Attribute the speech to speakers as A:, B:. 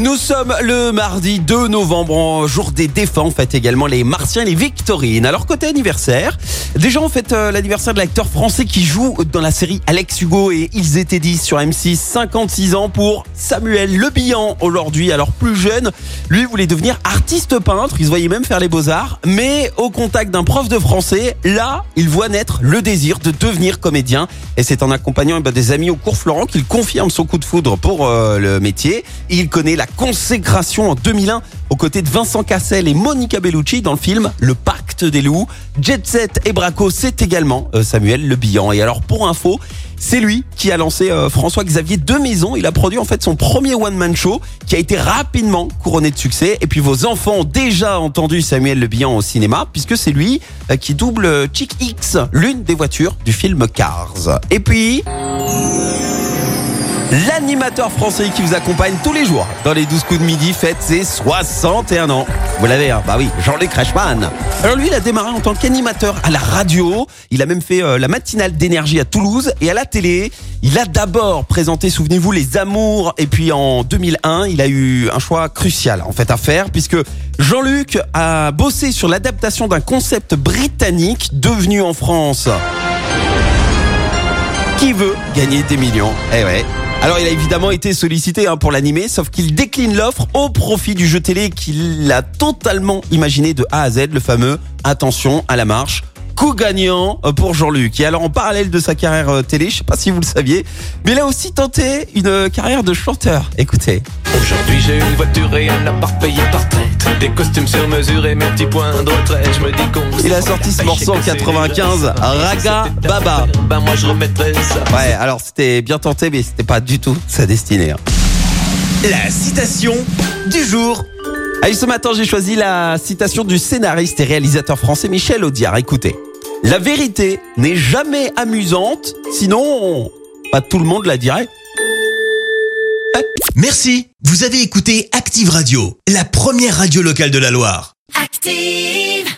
A: Nous sommes le mardi 2 novembre, jour des défunts. On fête également les Martiens les Victorines. Alors, côté anniversaire, déjà on fête euh, l'anniversaire de l'acteur français qui joue dans la série Alex Hugo et Ils étaient 10 sur M6. 56 ans pour Samuel Le Bihan aujourd'hui. Alors, plus jeune, lui voulait devenir artiste peintre. Il se voyait même faire les beaux-arts. Mais au contact d'un prof de français, là, il voit naître le désir de devenir comédien. Et c'est en accompagnant eh ben, des amis au cours Florent qu'il confirme son coup de foudre pour euh, le métier. Il connaît la consécration en 2001 aux côtés de Vincent Cassel et Monica Bellucci dans le film Le Pacte des loups. Jet Set et Braco, c'est également euh, Samuel Le Bihan. Et alors pour info, c'est lui qui a lancé euh, François-Xavier de Maison. Il a produit en fait son premier one-man show qui a été rapidement couronné de succès. Et puis vos enfants ont déjà entendu Samuel Le Bihan au cinéma puisque c'est lui euh, qui double Chick X, l'une des voitures du film Cars. Et puis l'animateur français qui vous accompagne tous les jours dans les 12 coups de midi fête ses 61 ans. Vous l'avez, hein bah oui, Jean-Luc Reichmann. Alors lui, il a démarré en tant qu'animateur à la radio. Il a même fait euh, la matinale d'énergie à Toulouse et à la télé. Il a d'abord présenté, souvenez-vous, Les Amours. Et puis en 2001, il a eu un choix crucial en fait à faire puisque Jean-Luc a bossé sur l'adaptation d'un concept britannique devenu en France. Qui veut gagner des millions? Eh ouais. Alors il a évidemment été sollicité hein, pour l'animer, sauf qu'il décline l'offre au profit du jeu télé qu'il a totalement imaginé de A à Z, le fameux Attention à la marche. Coup gagnant euh, pour Jean-Luc. Et alors en parallèle de sa carrière euh, télé, je sais pas si vous le saviez, mais il a aussi tenté une euh, carrière de chanteur. Écoutez.
B: Aujourd'hui j'ai une voiture et un appart payé par traite Des costumes sur mesure et mes petits points de retraite Je me dis qu'on
A: Il a sorti ce morceau en 95, Raga Baba.
B: Ben moi je remettrais ça
A: Ouais, alors c'était bien tenté, mais c'était pas du tout sa destinée. hein.
C: La citation du jour.
A: Allez, ce matin, j'ai choisi la citation du scénariste et réalisateur français Michel Audiard. Écoutez. La vérité n'est jamais amusante, sinon, pas tout le monde la dirait.
C: Merci, vous avez écouté Active Radio, la première radio locale de la Loire.
D: Active.